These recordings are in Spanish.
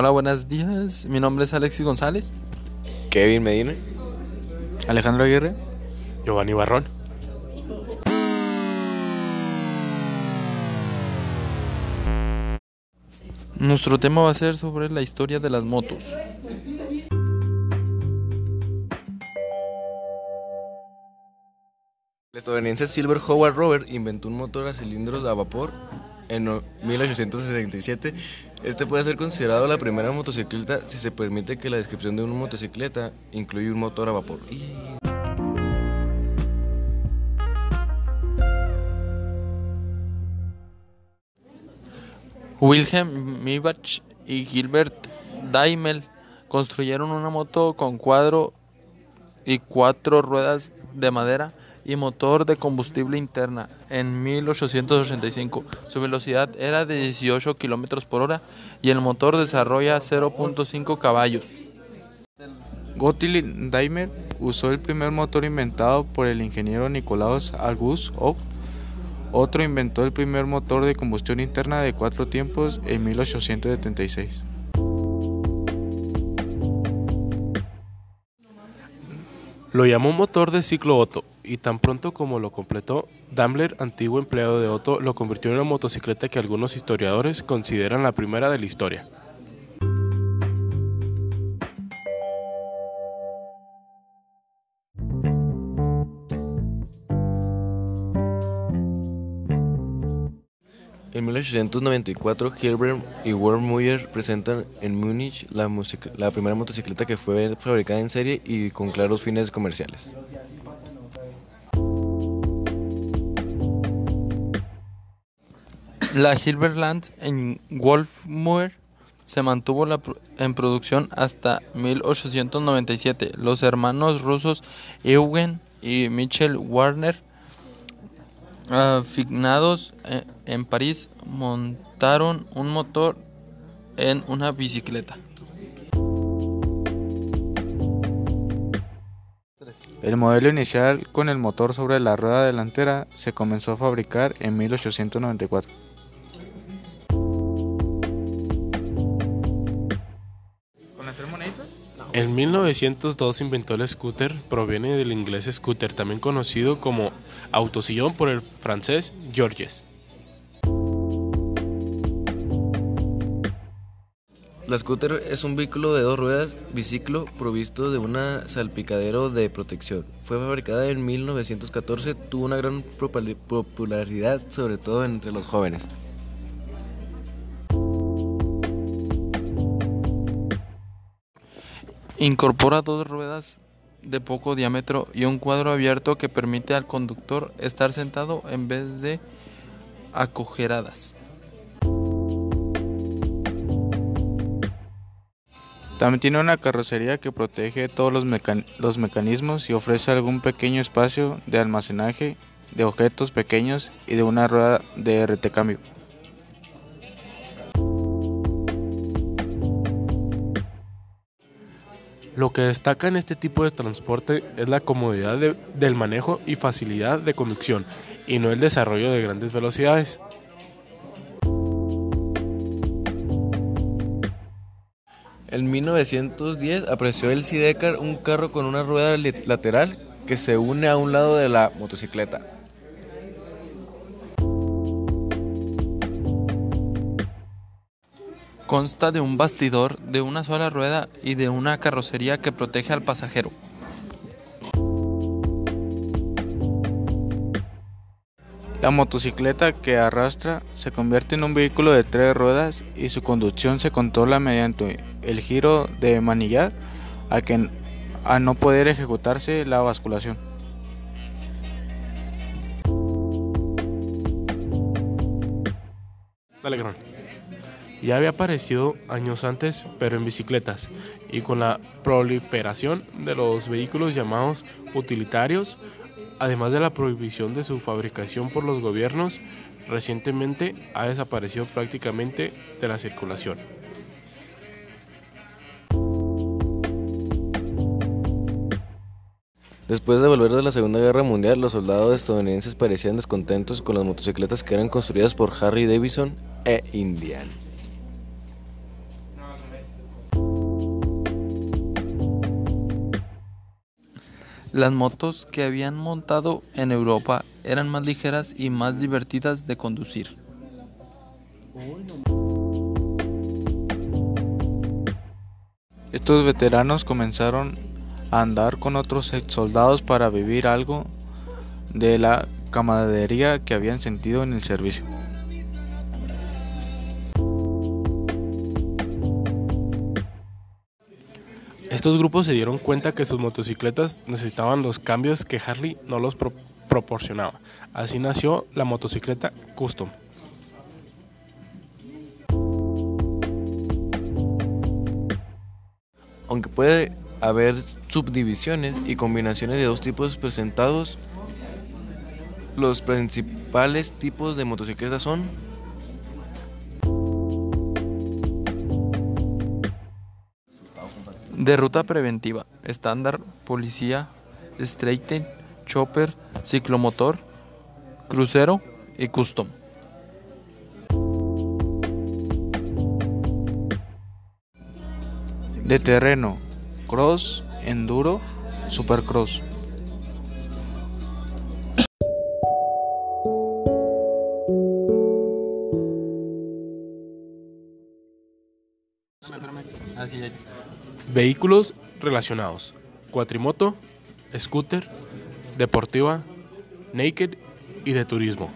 Hola, buenos días. Mi nombre es Alexis González. Kevin Medina. Alejandro Aguirre. Giovanni Barrón. Nuestro tema va a ser sobre la historia de las motos. El estadounidense Silver Howard Robert inventó un motor a cilindros a vapor en 1867. Este puede ser considerado la primera motocicleta si se permite que la descripción de una motocicleta incluye un motor a vapor. Wilhelm Maybach y Gilbert Daimel construyeron una moto con cuadro y cuatro ruedas de madera y motor de combustible interna en 1885. Su velocidad era de 18 km por hora y el motor desarrolla 0.5 caballos. Gottlieb Daimler usó el primer motor inventado por el ingeniero Nicolaus August Ock. Otro inventó el primer motor de combustión interna de cuatro tiempos en 1876. Lo llamó motor de ciclo Otto y tan pronto como lo completó, Daimler, antiguo empleado de Otto, lo convirtió en una motocicleta que algunos historiadores consideran la primera de la historia. En 1894, Hilbert y Wermuller presentan en Múnich la, la primera motocicleta que fue fabricada en serie y con claros fines comerciales. La Hilberland en Wolfmuir se mantuvo en producción hasta 1897. Los hermanos rusos Eugen y Michel Warner, asignados en París, montaron un motor en una bicicleta. El modelo inicial con el motor sobre la rueda delantera se comenzó a fabricar en 1894. En 1902 inventó el scooter, proviene del inglés scooter, también conocido como autosillón por el francés Georges. La scooter es un vehículo de dos ruedas biciclo provisto de una salpicadero de protección. Fue fabricada en 1914, tuvo una gran popularidad sobre todo entre los jóvenes. Incorpora dos ruedas de poco diámetro y un cuadro abierto que permite al conductor estar sentado en vez de acogeradas. También tiene una carrocería que protege todos los, mecanismos y ofrece algún pequeño espacio de almacenaje de objetos pequeños y de una rueda de retecambio. Lo que destaca en este tipo de transporte es la comodidad de, del manejo y facilidad de conducción, y no el desarrollo de grandes velocidades. En 1910 apareció el Sidecar, un carro con una rueda lateral que se une a un lado de la motocicleta. Consta de un bastidor, de una sola rueda y de una carrocería que protege al pasajero. La motocicleta que arrastra se convierte en un vehículo de tres ruedas y su conducción se controla mediante el giro de manillar a, que, a no poder ejecutarse la basculación. Dale. Ya había aparecido años antes, pero en bicicletas, y con la proliferación de los vehículos llamados utilitarios, además de la prohibición de su fabricación por los gobiernos, recientemente ha desaparecido prácticamente de la circulación. Después de volver de la Segunda Guerra Mundial, los soldados estadounidenses parecían descontentos con las motocicletas que eran construidas por Harry Davidson e Indian. Las motos que habían montado en Europa eran más ligeras y más divertidas de conducir. Estos veteranos comenzaron a andar con otros ex soldados para vivir algo de la camaradería que habían sentido en el servicio. Estos grupos se dieron cuenta que sus motocicletas necesitaban los cambios que Harley no los pro- proporcionaba. Así nació la motocicleta Custom. Aunque puede haber subdivisiones y combinaciones de dos tipos presentados, los principales tipos de motocicletas son De ruta preventiva, estándar, policía, straighten, chopper, ciclomotor, crucero y custom. De terreno, cross, enduro, supercross. Vehículos relacionados. Cuatrimoto, scooter, deportiva, naked y de turismo.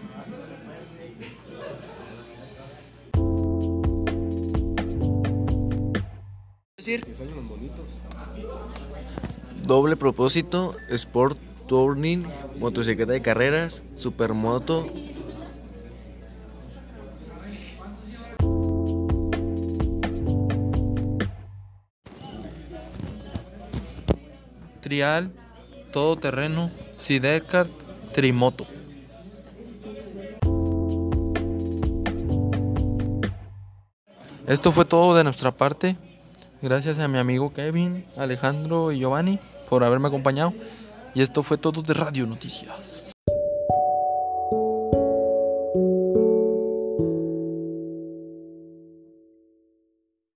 doble propósito, sport touring, motocicleta de carreras, supermoto, Trial, todoterreno, sidecar, trimoto. Esto fue todo de nuestra parte. Gracias a mi amigo Kevin, Alejandro y Giovanni por haberme acompañado. Y esto fue todo de Radio Noticias.